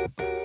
thank you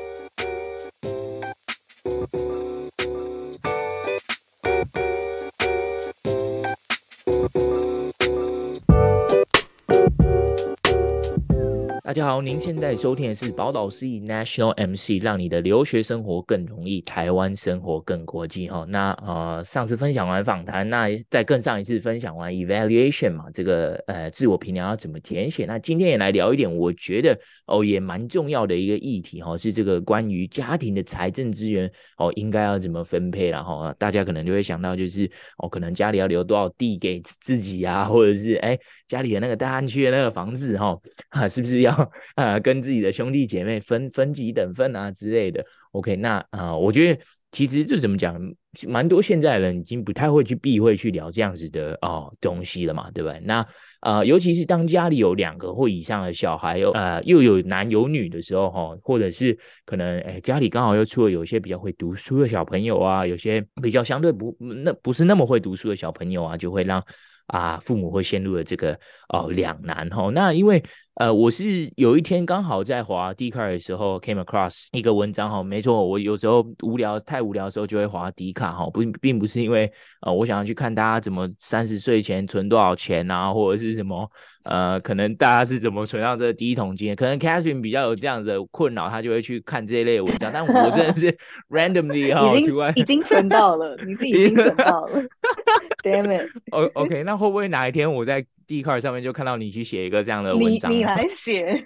大家好，您现在收听的是宝岛司仪 National MC，让你的留学生活更容易，台湾生活更国际哈。那呃，上次分享完访谈，那再更上一次分享完 evaluation 嘛，这个呃自我评量要怎么填写？那今天也来聊一点，我觉得哦也蛮重要的一个议题哈，是这个关于家庭的财政资源哦应该要怎么分配，然后大家可能就会想到就是哦，可能家里要留多少地给自己啊，或者是哎家里的那个大安区的那个房子哈，啊是不是要？呃，跟自己的兄弟姐妹分分几等份啊之类的。OK，那啊、我觉得其实这怎么讲，蛮多现在人已经不太会去避讳去聊这样子的哦东西了嘛，对不对？那呃，尤其是当家里有两个或以上的小孩，又呃又有男有女的时候，哈、或者是可能哎家里刚好又出了有些比较会读书的小朋友啊，有些比较相对不那不是那么会读书的小朋友啊，就会让啊父母会陷入了这个哦两难哈、那因为。呃，我是有一天刚好在滑 Dcard 的时候 came across 一个文章哈，没错，我有时候无聊太无聊的时候就会滑 Dcard 哈，不并不是因为呃我想要去看大家怎么三十岁前存多少钱啊，或者是什么呃可能大家是怎么存到这个第一桶金，可能 Catherine 比较有这样的困扰，他就会去看这一类文章，但我真的是 randomly 哈，已经已经存到了，你自己已经存到了，Damn it，O OK，那会不会哪一天我在 Dcard 上面就看到你去写一个这样的文章？你，你来写，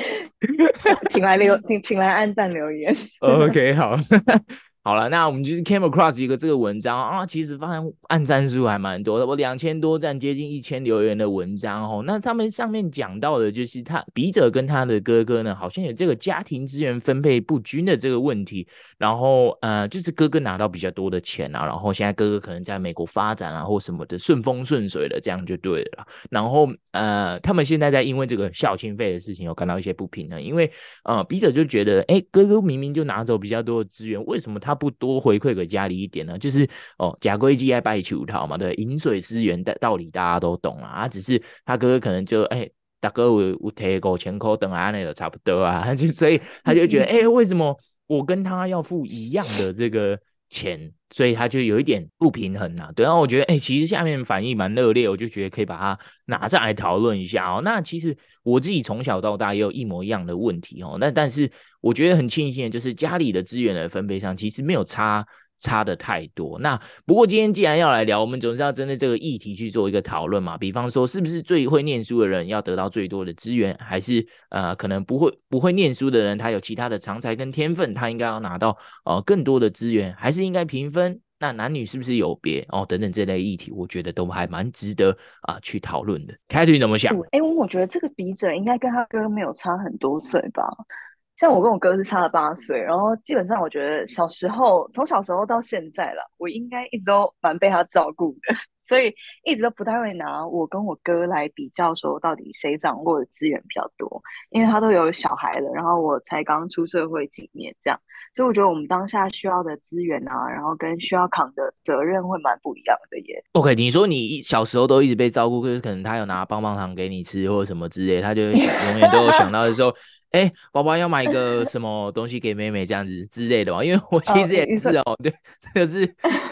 请来留，请请来按赞留言。OK，好。好了，那我们就是 came across 一个这个文章啊，其实发现按赞数还蛮多的，我两千多赞，接近一千留言的文章哦。那他们上面讲到的就是他笔者跟他的哥哥呢，好像有这个家庭资源分配不均的这个问题。然后呃，就是哥哥拿到比较多的钱啊，然后现在哥哥可能在美国发展啊，或什么的顺风顺水的，这样就对了。然后呃，他们现在在因为这个孝亲费的事情有感到一些不平衡，因为呃，笔者就觉得，哎，哥哥明明就拿走比较多的资源，为什么他？他不多回馈给家里一点呢？就是哦，假规矩爱拜求桃嘛，对，饮水思源的道理大家都懂啊啊。只是他哥哥可能就哎，大哥我我提个钱口等啊，那个差不多啊，就所以他就觉得哎，为什么我跟他要付一样的这个钱？所以他就有一点不平衡呐。对，然后我觉得哎，其实下面反应蛮热烈，我就觉得可以把它拿上来讨论一下哦。那其实我自己从小到大也有一模一样的问题哦。那但是。我觉得很庆幸的就是家里的资源的分配上其实没有差差的太多。那不过今天既然要来聊，我们总是要针对这个议题去做一个讨论嘛。比方说，是不是最会念书的人要得到最多的资源，还是呃可能不会不会念书的人他有其他的长才跟天分，他应该要拿到呃更多的资源，还是应该平分？那男女是不是有别哦？等等这类议题，我觉得都还蛮值得啊、去讨论的。Catherine 怎么想？哎、我觉得这个笔者应该跟他哥没有差很多岁吧。像我跟我哥是差了八岁，然后基本上我觉得小时候从小时候到现在了，我应该一直都蛮被他照顾的，所以一直都不太会拿我跟我哥来比较，说到底谁掌握的资源比较多，因为他都有小孩了，然后我才刚出社会几年这样，所以我觉得我们当下需要的资源啊，然后跟需要扛的责任会蛮不一样的耶。OK，你说你小时候都一直被照顾，就是可能他有拿棒棒糖给你吃或者什么之类，他就永远都有想到的时候。哎、欸，宝宝要买一个什么东西给妹妹这样子之类的嘛？因为我其实也是哦，对，就是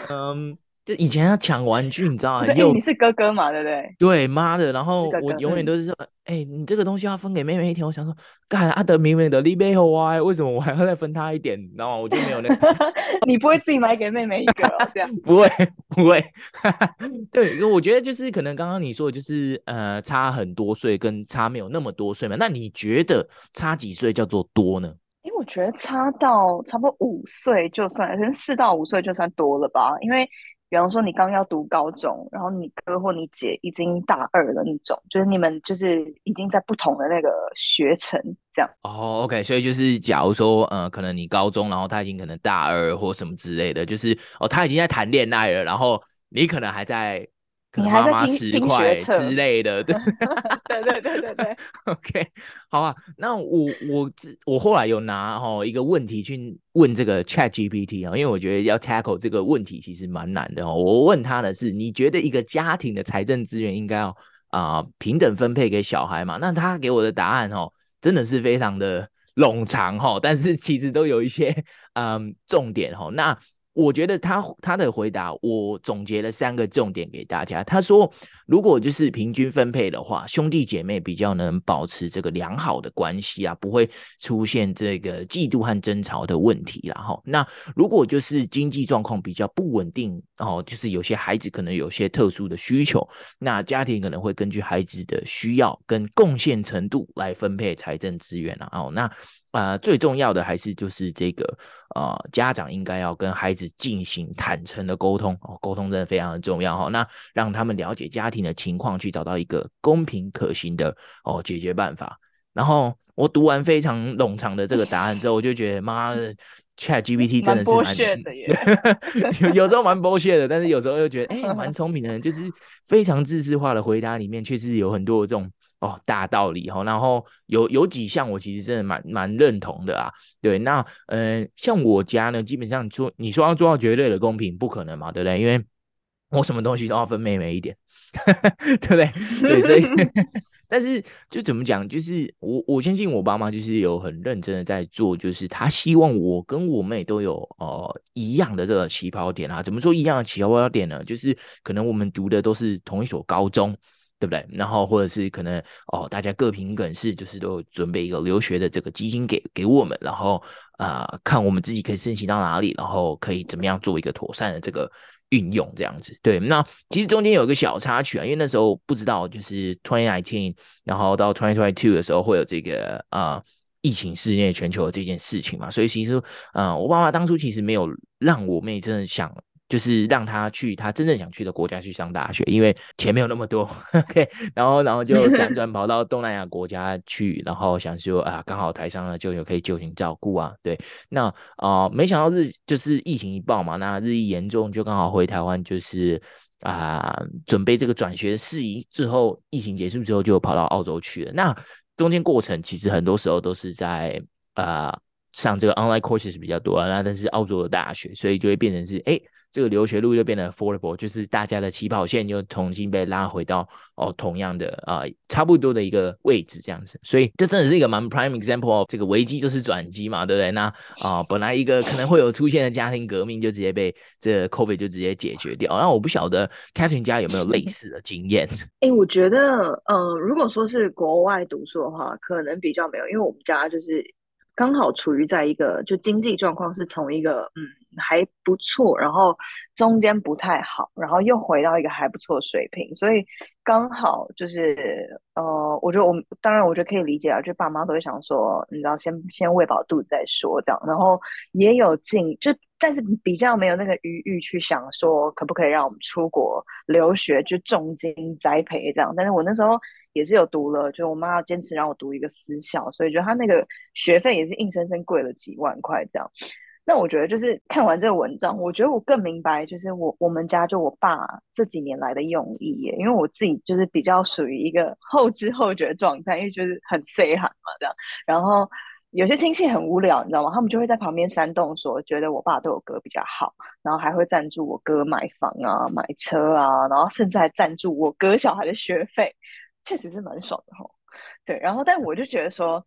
嗯，就以前要抢玩具，你知道吗？因为你是哥哥嘛，对不对？对，妈的，然后我永远都是说。哎、欸，你这个东西要分给妹妹一点，我想说，干阿德明明的利贝后啊，为什么我还要再分他一点？然后我就没有那个，你不会自己买给妹妹一个、哦、这样？不会，不会。对，因为我觉得就是可能刚刚你说的就是呃差很多岁跟差没有那么多岁嘛，那你觉得差几岁叫做多呢？因为我觉得差到差不多五岁就算，可能四到五岁就算多了吧，因为。比方说，你刚要读高中，然后你哥或你姐已经大二了那种，就是你们就是已经在不同的那个学程这样。哦，OK，所以就是假如说，呃，可能你高中，然后他已经可能大二或什么之类的，就是哦，他已经在谈恋爱了，然后你可能还在。可能妈妈十块之类的，对 对对对对。OK，好啊。那我我我后来有拿哈一个问题去问这个 Chat GPT 啊，因为我觉得要 tackle 这个问题其实蛮难的哦。我问他的是，你觉得一个家庭的财政资源应该要啊、平等分配给小孩嘛？那他给我的答案哦，真的是非常的。冗长哈，但是其实都有一些嗯重点哈。那我觉得他他的回答，我总结了三个重点给大家。他说，如果就是平均分配的话，兄弟姐妹比较能保持这个良好的关系啊，不会出现这个嫉妒和争吵的问题。然后，那如果就是经济状况比较不稳定，哦，就是有些孩子可能有些特殊的需求，那家庭可能会根据孩子的需要跟贡献程度来分配财政资源啊。哦，那。啊、呃，最重要的还是就是这个，呃，家长应该要跟孩子进行坦诚的沟通哦，沟通真的非常的重要哈、哦。那让他们了解家庭的情况，去找到一个公平可行的哦解决办法。然后我读完非常冗长的这个答案之后，我就觉得妈的，ChatGPT 真的是蛮的耶，有有时候蛮剥削的，但是有时候又觉得哎，蛮聪明的人，就是非常知识化的回答里面，确实有很多这种。哦，大道理哈，然后有有几项我其实真的蛮蛮认同的啊。对，那呃，像我家呢，基本上说你说要做到绝对的公平，不可能嘛，对不对？因为我什么东西都要分妹妹一点，对不对？对，所以 但是就怎么讲，就是我我相信我爸妈就是有很认真的在做，就是他希望我跟我妹都有呃一样的这个起跑点啊。怎么说一样的起跑点呢？就是可能我们读的都是同一所高中。对不对？然后或者是可能哦，大家各凭本事，就是都准备一个留学的这个基金给给我们，然后啊、看我们自己可以申请到哪里，然后可以怎么样做一个妥善的这个运用，这样子。对，那其实中间有一个小插曲啊，因为那时候不知道就是 twenty nineteen，然后到 twenty twenty two 的时候会有这个啊、呃、疫情肆虐全球的这件事情嘛，所以其实啊、我爸妈当初其实没有让我妹真的想。就是让他去他真正想去的国家去上大学，因为钱没有那么多，OK，然后然后就辗 转跑到东南亚国家去，然后想说啊，刚好台上呢就有可以就近照顾啊，对，那啊、呃、没想到日就是疫情一爆嘛，那日益严重，就刚好回台湾，就是啊、呃、准备这个转学的事宜，之后疫情结束之后就跑到澳洲去了。那中间过程其实很多时候都是在啊、呃、上这个 online courses 比较多啊，那但是澳洲的大学，所以就会变成是哎。诶这个留学路就变得 affordable，就是大家的起跑线又重新被拉回到哦同样的啊、差不多的一个位置这样子，所以这真的是一个蛮 prime example 这个危机就是转机嘛，对不对？那啊、本来一个可能会有出现的家庭革命就直接被这 COVID 就直接解决掉。那我不晓得 Catherine 家有没有类似的经验？哎，我觉得呃，如果说是国外读书的话，可能比较没有，因为我们家就是刚好处于在一个就经济状况是从一个嗯。还不错，然后中间不太好，然后又回到一个还不错的水平，所以刚好就是呃，我觉得我们当然我觉得可以理解啊，就爸妈都会想说，你知道先先喂饱肚子再说这样，然后也有进就，但是比较没有那个余裕去想说可不可以让我们出国留学，就重金栽培这样。但是我那时候也是有读了，就我妈要坚持让我读一个私校，所以就他那个学费也是硬生生贵了几万块这样。那我觉得就是看完这个文章，我觉得我更明白，就是我我们家就我爸这几年来的用意耶。因为我自己就是比较属于一个后知后觉的状态，因为就是很 say 喊嘛这样。然后有些亲戚很无聊，你知道吗？他们就会在旁边煽动说，觉得我爸对我哥比较好，然后还会赞助我哥买房啊、买车啊，然后甚至还赞助我哥小孩的学费，确实是蛮爽的吼。对，然后但我就觉得说。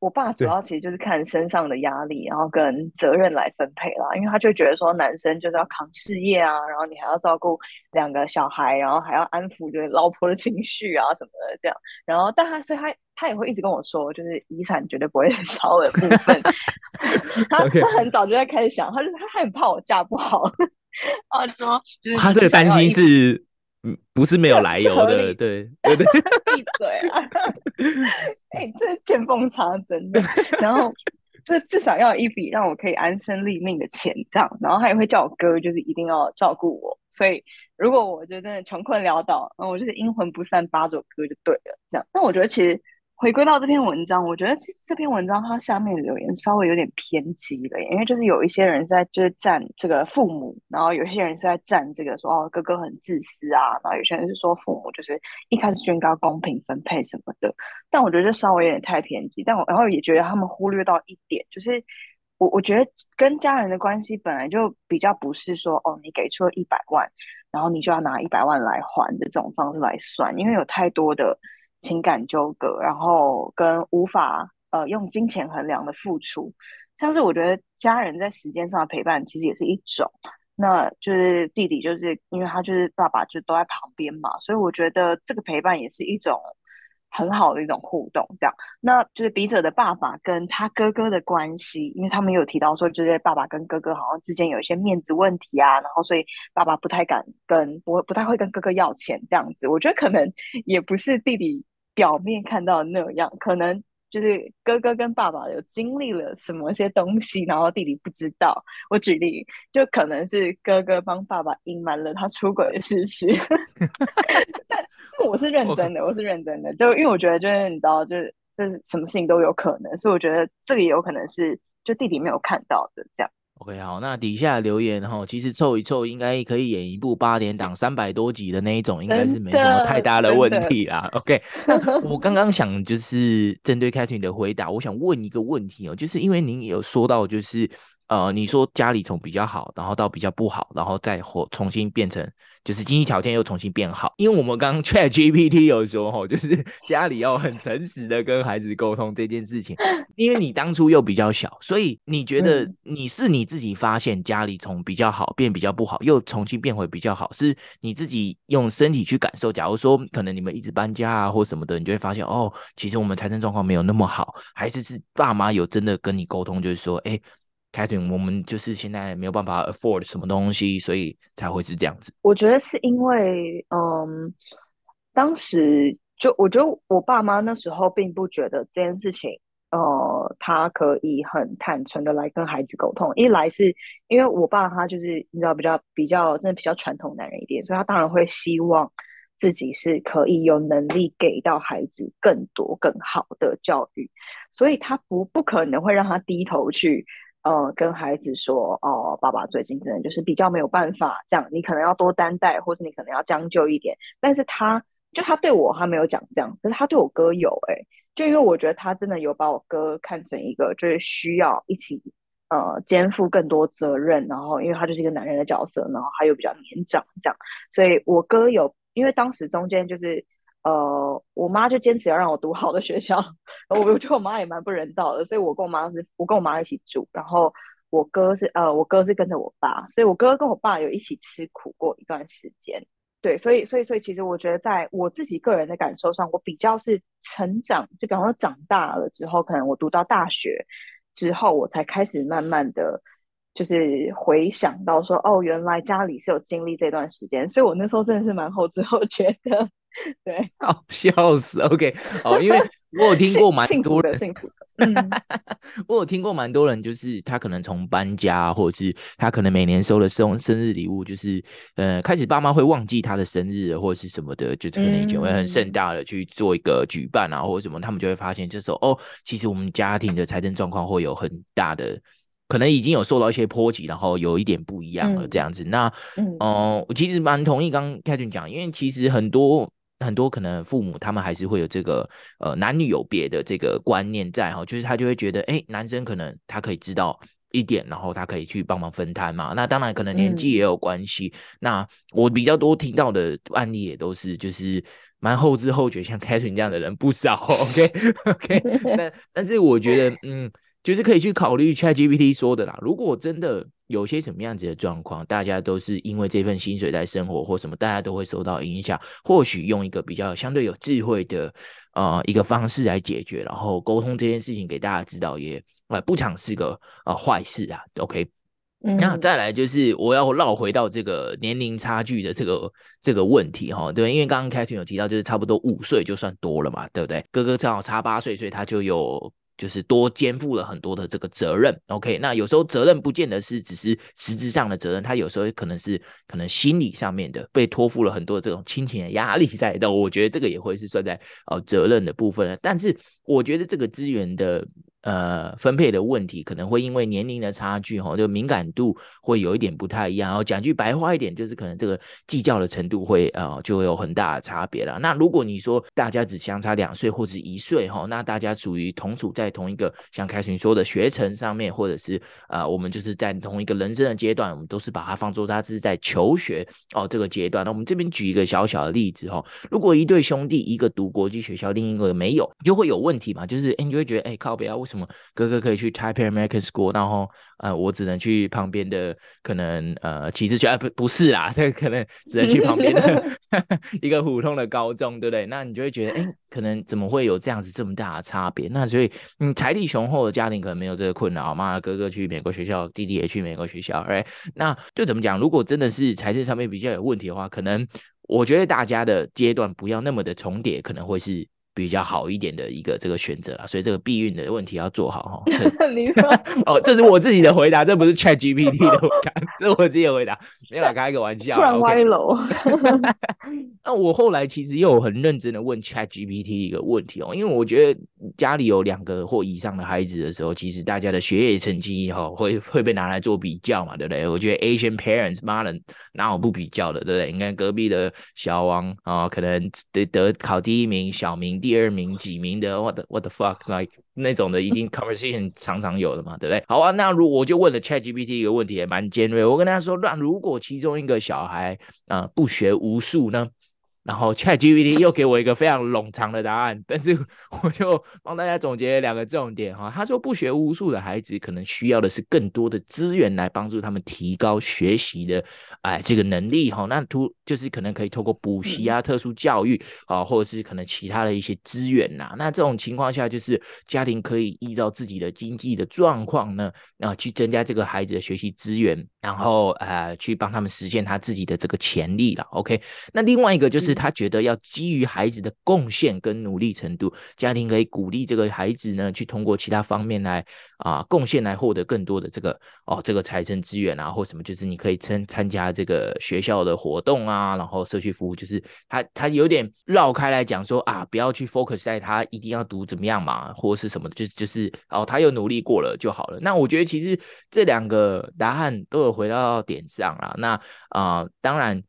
我爸主要其实就是看身上的压力，然后跟责任来分配啦。因为他就觉得说，男生就是要扛事业啊，然后你还要照顾两个小孩，然后还要安抚就是老婆的情绪啊什么的这样。然后，但他所以他他也会一直跟我说，就是遗产绝对不会 少的部分。他他很早就在开始想，他就他很怕我嫁不好，他说就是他这个担心是。嗯，不是没有来由的，对对对，闭嘴啊！哎、欸，这是见缝插针的。然后就至少要有一笔让我可以安身立命的钱，这样。然后他也会叫我哥，就是一定要照顾我。所以如果我就真的穷困潦倒，那我就是阴魂不散，扒着我哥就对了。这样。但我觉得其实。回归到这篇文章，我觉得这这篇文章它下面留言稍微有点偏激了，因为就是有一些人在就是站这个父母，然后有些人是在站这个说哦哥哥很自私啊，然后有些人是说父母就是一开始就应该公平分配什么的，但我觉得这稍微有点太偏激，但我然后也觉得他们忽略到一点，就是我我觉得跟家人的关系本来就比较不是说哦你给出了一百万，然后你就要拿一百万来还的这种方式来算，因为有太多的。情感纠葛，然后跟无法呃用金钱衡量的付出，像是我觉得家人在时间上的陪伴其实也是一种。那就是弟弟，就是因为他就是爸爸就都在旁边嘛，所以我觉得这个陪伴也是一种很好的一种互动。这样，那就是笔者的爸爸跟他哥哥的关系，因为他们有提到说，就是爸爸跟哥哥好像之间有一些面子问题啊，然后所以爸爸不太敢跟不不太会跟哥哥要钱这样子。我觉得可能也不是弟弟表面看到的那样，可能。就是哥哥跟爸爸有经历了什么些东西，然后弟弟不知道。我举例，就可能是哥哥帮爸爸隐瞒了他出轨的事实。但我是认真的，我是认真的，就因为我觉得，就是你知道，就是这什么事情都有可能，所以我觉得这个也有可能是就弟弟没有看到的这样。OK，好，那底下留言哈，其实凑一凑应该可以演一部八点档三百多集的那一种，应该是没什么太大的问题啦。OK，那我刚刚想就是针对 Catherine 的回答，我想问一个问题哦，就是因为您有说到就是。呃，你说家里从比较好，然后到比较不好，然后再或重新变成，就是经济条件又重新变好。因为我们刚刚 Chat GPT 有说吼，就是 家里要很诚实的跟孩子沟通这件事情。因为你当初又比较小，所以你觉得你是你自己发现家里从比较好变比较不好，又重新变回比较好，是你自己用身体去感受。假如说可能你们一直搬家啊或什么的，你就会发现哦，其实我们财政状况没有那么好，还是是爸妈有真的跟你沟通，就是说，哎。凯婷我们就是现在没有办法 afford 什么东西，所以才会是这样子。我觉得是因为，嗯，当时就我觉得我爸妈那时候并不觉得这件事情，呃，他可以很坦诚的来跟孩子沟通。一来是因为我爸他就是你知道比较比较真的比较传统男人一点，所以他当然会希望自己是可以有能力给到孩子更多更好的教育，所以他不不可能会让他低头去。呃，跟孩子说，哦、爸爸最近真的就是比较没有办法，这样你可能要多担待，或是你可能要将就一点。但是他就他对我，他没有讲这样，可是他对我哥有、欸，哎，就因为我觉得他真的有把我哥看成一个就是需要一起呃肩负更多责任，然后因为他就是一个男人的角色，然后他又比较年长，这样，所以我哥有，因为当时中间就是。呃，我妈就坚持要让我读好的学校，我我觉得我妈也蛮不人道的，所以我跟我妈是，我跟我妈一起住，然后我哥是呃，我哥是跟着我爸，所以我哥跟我爸有一起吃苦过一段时间，对，所以所以所以其实我觉得在我自己个人的感受上，我比较是成长，就比方说长大了之后，可能我读到大学之后，我才开始慢慢的就是回想到说，哦，原来家里是有经历这段时间，所以我那时候真的是蛮后知后觉的。对，好 笑死。OK，好，因为 我有听过蛮多人，幸福的，幸福的。嗯，我有听过蛮多人，就是他可能从搬家，或者是他可能每年收的生生日礼物，就是呃，开始爸妈会忘记他的生日或者是什么的，就是可能以前会很盛大的去做一个举办啊，或者什么，他们就会发现，就是说哦，其实我们家庭的财政状况会有很大的。可能已经有受到一些波及，然后有一点不一样了，这样子。嗯、那，嗯、呃，我其实蛮同意刚刚 Catherine 讲，因为其实很多很多可能父母他们还是会有这个呃男女有别的这个观念在哈，就是他就会觉得，哎，男生可能他可以知道一点，然后他可以去帮忙分摊嘛。那当然可能年纪也有关系。嗯、那我比较多听到的案例也都是就是蛮后知后觉，像 Catherine 这样的人不少。OK OK，但但是我觉得，嗯。就是可以去考虑 ChatGPT 说的啦。如果真的有些什么样子的状况，大家都是因为这份薪水在生活或什么，大家都会受到影响。或许用一个比较相对有智慧的呃一个方式来解决，然后沟通这件事情给大家知道，也呃不常是个呃坏事啊。OK，嗯，那再来就是我要绕回到这个年龄差距的这个这个问题哈，对，因为刚刚 Catherine 有提到，就是差不多五岁就算多了嘛，对不对？哥哥正好差八岁，所以他就有。就是多肩负了很多的这个责任，OK？那有时候责任不见得是只是实质上的责任，他有时候可能是可能心理上面的被托付了很多这种亲情的压力在的。我觉得这个也会是算在呃责任的部分了。但是我觉得这个资源的呃分配的问题，可能会因为年龄的差距哈，就敏感度会有一点不太一样。然后讲句白话一点，就是可能这个计较的程度会呃就会有很大的差别了。那如果你说大家只相差两岁或者一岁哈，那大家属于同处在同一个像凯旋说的学程上面，或者是呃我们就是在同一个人生的阶段，我们都是把它放作他是在求学哦这个阶段。那我们这边举一个小小的例子哈，如果一对兄弟一个读国际学校，另一个没有，就会有问题嘛，就是哎你就会觉得哎靠北啊，为什么哥哥可以去 Taipei American School，然后呃我只能去旁边的可能呃其实就啊不不是啦，这个可能只能去旁边的 一个普通的高中，对不对？那你就会觉得哎可能怎么会有这样子这么大的差别？那所以嗯财力雄厚的家庭可能没有这个困扰妈，哥哥去美国学校，弟弟也去美国学校，哎那就怎么讲？如果真的是财政上面比较有问题的话，可能我觉得大家的阶段不要那么的重叠，可能会是。比较好一点的一个这个选择啦，所以这个避孕的问题要做好哈。哦，这是我自己的回答，这不是 Chat GPT 的回答，这是我自己的回答，没有啦，开个玩笑。突然歪楼。那我后来其实又很认真的问 Chat GPT 一个问题哦，因为我觉得家里有两个或以上的孩子的时候，其实大家的学业成绩哈会会被拿来做比较嘛，对不对？我觉得 Asian parents 妈的哪有不比较的，对不对？你看隔壁的小王啊，可能得得考第一名，小明。第二名几名的，what the what the fuck like 那种的，一定 conversation 常常有的嘛，对不对？好啊，那如我就问了 ChatGPT 一个问题，也蛮尖锐。我跟他说，那如果其中一个小孩啊、不学无术呢？然后 ChatGPT 又给我一个非常冗长的答案，但是我就帮大家总结两个重点哈。他说，不学无术的孩子可能需要的是更多的资源来帮助他们提高学习的哎这个能力哈。那突就是可能可以透过补习啊、特殊教育啊，或者是可能其他的一些资源呐。那这种情况下，就是家庭可以依照自己的经济的状况呢，啊去增加这个孩子的学习资源，然后呃去帮他们实现他自己的这个潜力了。OK，那另外一个就是。他觉得要基于孩子的贡献跟努力程度，家庭可以鼓励这个孩子呢，去通过其他方面来啊贡献，来获得更多的这个哦这个财政资源啊，或什么，就是你可以参参加这个学校的活动啊，然后社区服务，就是他他有点绕开来讲说啊，不要去 focus 在他一定要读怎么样嘛，或是什么，就就是哦他有努力过了就好了。那我觉得其实这两个答案都有回到点上了。那啊、呃，当然。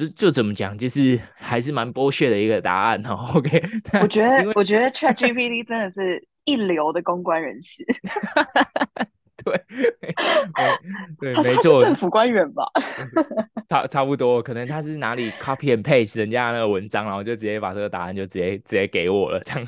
就就怎么讲，就是还是蛮剥削的一个答案哦。OK，我觉得我觉得 ChatGPT 真的是一流的公关人士。对，对，没错，政府官员吧？差差不多，可能他是哪里 copy and paste 人家那个文章，然后就直接把这个答案就直接直接给我了，这样。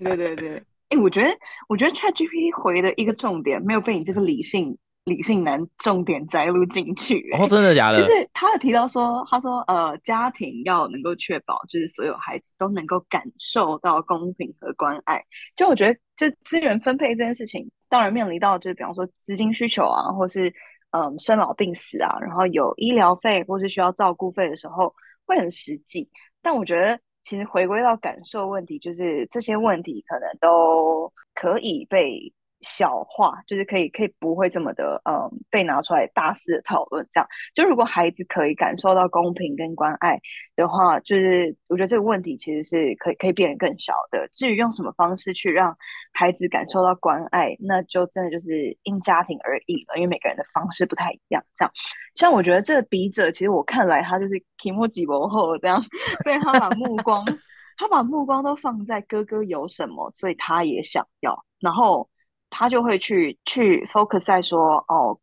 对对对，哎、欸，我觉得我觉得 ChatGPT 回的一个重点没有被你这个理性。理性男重点摘录进去，哦，真的假的？就是他有提到说，他说，呃，家庭要能够确保，就是所有孩子都能够感受到公平和关爱。就我觉得，就资源分配这件事情，当然面临到就是比方说资金需求啊，或是嗯生老病死啊，然后有医疗费或是需要照顾费的时候，会很实际。但我觉得，其实回归到感受问题，就是这些问题可能都可以被。小化就是可以，可以不会这么的，嗯，被拿出来大肆的讨论。这样，就如果孩子可以感受到公平跟关爱的话，就是我觉得这个问题其实是可以可以变得更小的。至于用什么方式去让孩子感受到关爱，那就真的就是因家庭而异了，因为每个人的方式不太一样。这样，像我觉得这个笔者，其实我看来他就是题目几薄厚这样，所以他把目光 他把目光都放在哥哥有什么，所以他也想要，然后。他就会去去 focus 在说哦，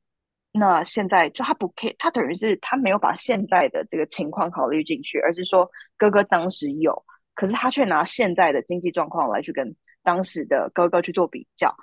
那现在就他不 care，他等于是他没有把现在的这个情况考虑进去，而是说哥哥当时有，可是他却拿现在的经济状况来去跟当时的哥哥去做比较。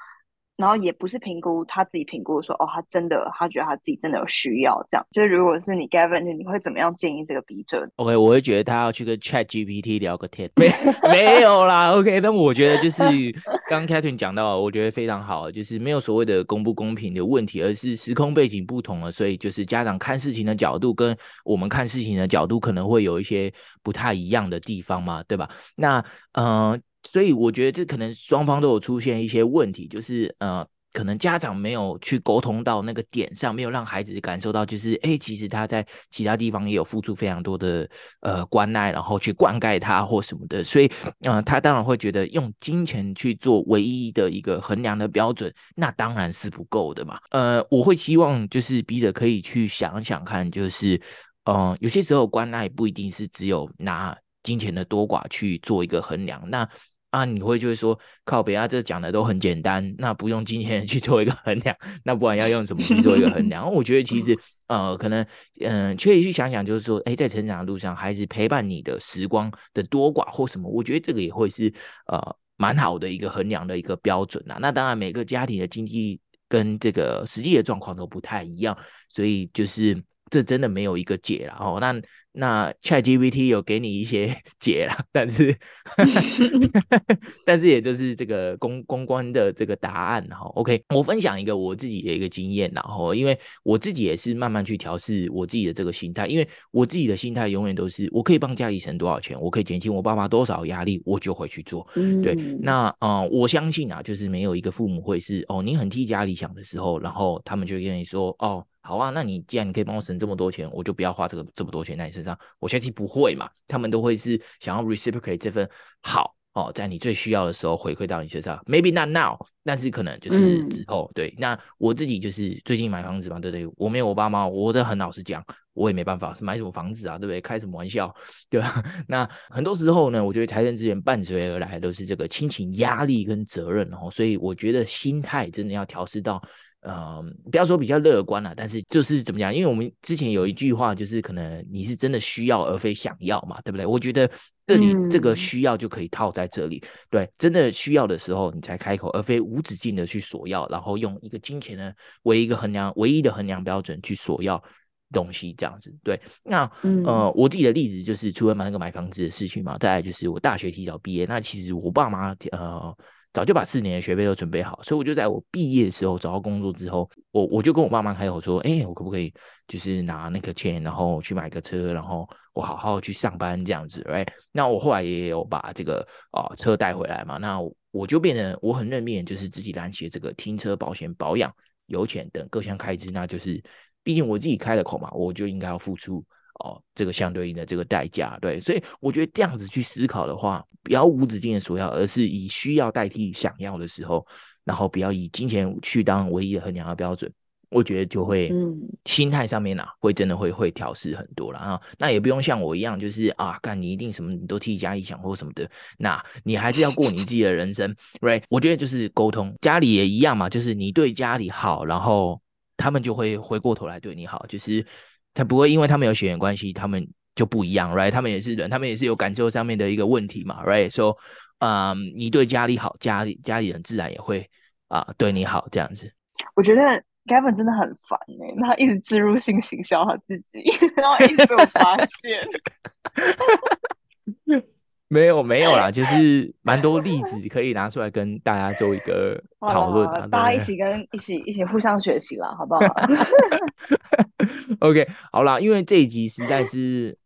然后也不是评估他自己评估说哦，他真的他觉得他自己真的有需要这样。就是如果是你 Gavin，你会怎么样建议这个笔者？OK，我会觉得他要去跟 Chat GPT 聊个天。没没有啦，OK。但我觉得就是 刚刚 Catherine 讲到，我觉得非常好，就是没有所谓的公不公平的问题，而是时空背景不同了，所以就是家长看事情的角度跟我们看事情的角度可能会有一些不太一样的地方嘛，对吧？那嗯。呃所以我觉得这可能双方都有出现一些问题，就是呃，可能家长没有去沟通到那个点上，没有让孩子感受到，就是哎、其实他在其他地方也有付出非常多的呃关爱，然后去灌溉他或什么的，所以呃，他当然会觉得用金钱去做唯一的一个衡量的标准，那当然是不够的嘛。呃，我会希望就是笔者可以去想想看，就是呃，有些时候关爱不一定是只有拿金钱的多寡去做一个衡量，那。啊，你会就会说靠北啊，这讲的都很简单，那不用金钱去做一个衡量，那不然要用什么去做一个衡量？我觉得其实呃，可能嗯，可、呃、以去想想，就是说，哎，在成长的路上，孩子陪伴你的时光的多寡或什么，我觉得这个也会是呃蛮好的一个衡量的一个标准呐。那当然，每个家庭的经济跟这个实际的状况都不太一样，所以就是这真的没有一个解了哦。那那 ChatGPT 有给你一些 解了，但是 但是也就是这个公公关的这个答案哈。OK，我分享一个我自己的一个经验，然后因为我自己也是慢慢去调试我自己的这个心态，因为我自己的心态永远都是我可以帮家里省多少钱，我可以减轻我爸妈多少压力，我就会去做。对，那啊、呃，我相信啊，就是没有一个父母会是哦，你很替家里想的时候，然后他们就跟你说哦。好啊，那你既然你可以帮我省这么多钱，我就不要花这个这么多钱在你身上。我相信不会嘛，他们都会是想要 reciprocate 这份好哦，在你最需要的时候回馈到你身上。Maybe not now，但是可能就是之后。嗯、对，那我自己就是最近买房子嘛，对不对？我没有我爸妈，我的很老实讲，我也没办法是买什么房子啊，对不对？开什么玩笑，对吧？那很多时候呢，我觉得财政资源伴随而来都是这个亲情压力跟责任哦，所以我觉得心态真的要调试到。呃，不要说比较乐观了，但是就是怎么讲？因为我们之前有一句话，就是可能你是真的需要而非想要嘛，对不对？我觉得这里这个需要就可以套在这里，嗯、对，真的需要的时候你才开口，而非无止境的去索要，然后用一个金钱呢为一个衡量唯一的衡量标准去索要东西，这样子。对，那、嗯、呃，我自己的例子就是除了买那个买房子的事情嘛，再来就是我大学提早毕业，那其实我爸妈呃。早就把四年的学费都准备好，所以我就在我毕业的时候找到工作之后，我我就跟我爸妈开口说，哎、我可不可以就是拿那个钱，然后去买个车，然后我好好去上班这样子，right？那我后来也有把这个啊、车带回来嘛，那我就变成我很认命，就是自己拦截这个停车、保险、保养、油钱等各项开支，那就是毕竟我自己开了口嘛，我就应该要付出。哦，这个相对应的这个代价，对，所以我觉得这样子去思考的话，不要无止境的索要，而是以需要代替想要的时候，然后不要以金钱去当唯一的衡量的标准，我觉得就会，嗯，心态上面啊，会真的会会调试很多了啊。那也不用像我一样，就是啊，干你一定什么你都替家里想或什么的，那你还是要过你自己的人生，right？我觉得就是沟通，家里也一样嘛，就是你对家里好，然后他们就会回过头来对你好，就是。他不会因为他们有血缘关系，他们就不一样，right？他们也是人，他们也是有感受上面的一个问题嘛，right？说，嗯，你对家里好，家里家里人自然也会啊、对你好，这样子。我觉得 Gavin 真的很烦哎、欸，他一直植入性行销他自己，然后一直被我发现。没有没有啦，就 是蛮多例子可以拿出来跟大家做一个 讨论啊，大家一起跟一起一起互相学习啦，好不好？OK，好啦，因为这一集实在是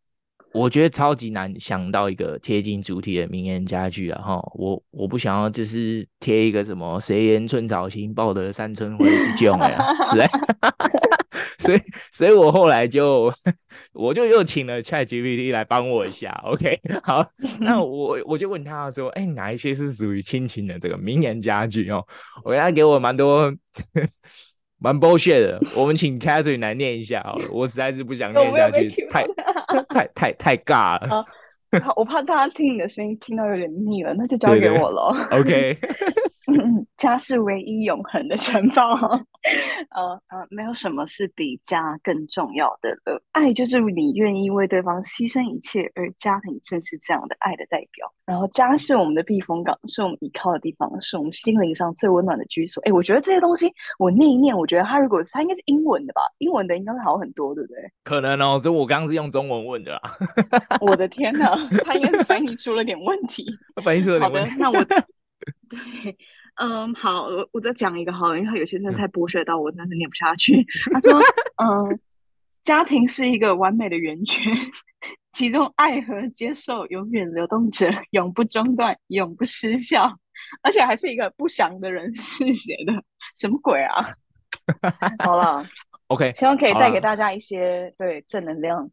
我觉得超级难想到一个贴近主题的名言佳句啊哈，我我不想要就是贴一个什么谁言寸草心，报得三春晖之众呀，是哎。所以，所以我后来就，我就又请了 ChatGPT 来帮我一下。OK，好，那我我就问他说，哎、欸，哪一些是属于亲情的这个名言佳句哦？我给他给我蛮多蛮 bullshit 的。我们请 Catherine 来念一下好了，我实在是不想 念下去，太太太太尬了。好，我怕大家听你的声音听到有点腻了，那就交给我了。OK。家是唯一永恒的城堡，呃呃，没有什么是比家更重要的了。爱就是你愿意为对方牺牲一切，而家庭正是这样的爱的代表。然后，家是我们的避风港，是我们依靠的地方，是我们心灵上最温暖的居所。哎，我觉得这些东西我念一念，我觉得他如果是他应该是英文的吧，英文的应该会好很多，对不对？可能哦，所以我刚刚是用中文问的啦。我的天哪，他应该是翻译出了点问题，翻译出了点问题。好的，那我 对。嗯，好，我我再讲一个好了，因为他有些真的太剥削到我，真的是念不下去。他说，嗯，家庭是一个完美的圆圈，其中爱和接受永远流动着，永不中断，永不失效。而且还是一个不详的人士写的，什么鬼啊？好了，OK，希望可以带给大家一些对正能量。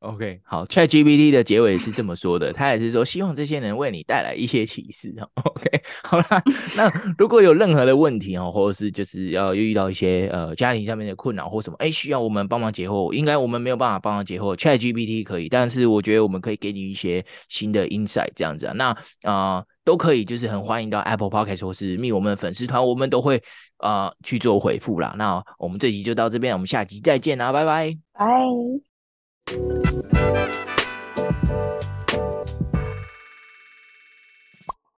OK，好，ChatGPT 的结尾是这么说的，他也是说希望这些人为你带来一些启示。OK，好啦，那如果有任何的问题哦，或者是就是要遇到一些呃家庭上面的困扰或什么，哎，需要我们帮忙解惑，应该我们没有办法帮忙解惑，ChatGPT 可以，但是我觉得我们可以给你一些新的 insight 这样子啊，那啊、呃、都可以，就是很欢迎到 Apple Podcast 或是密我们的粉丝团，我们都会啊、呃、去做回复啦。那我们这集就到这边，我们下集再见啦，拜拜，拜。Thank you.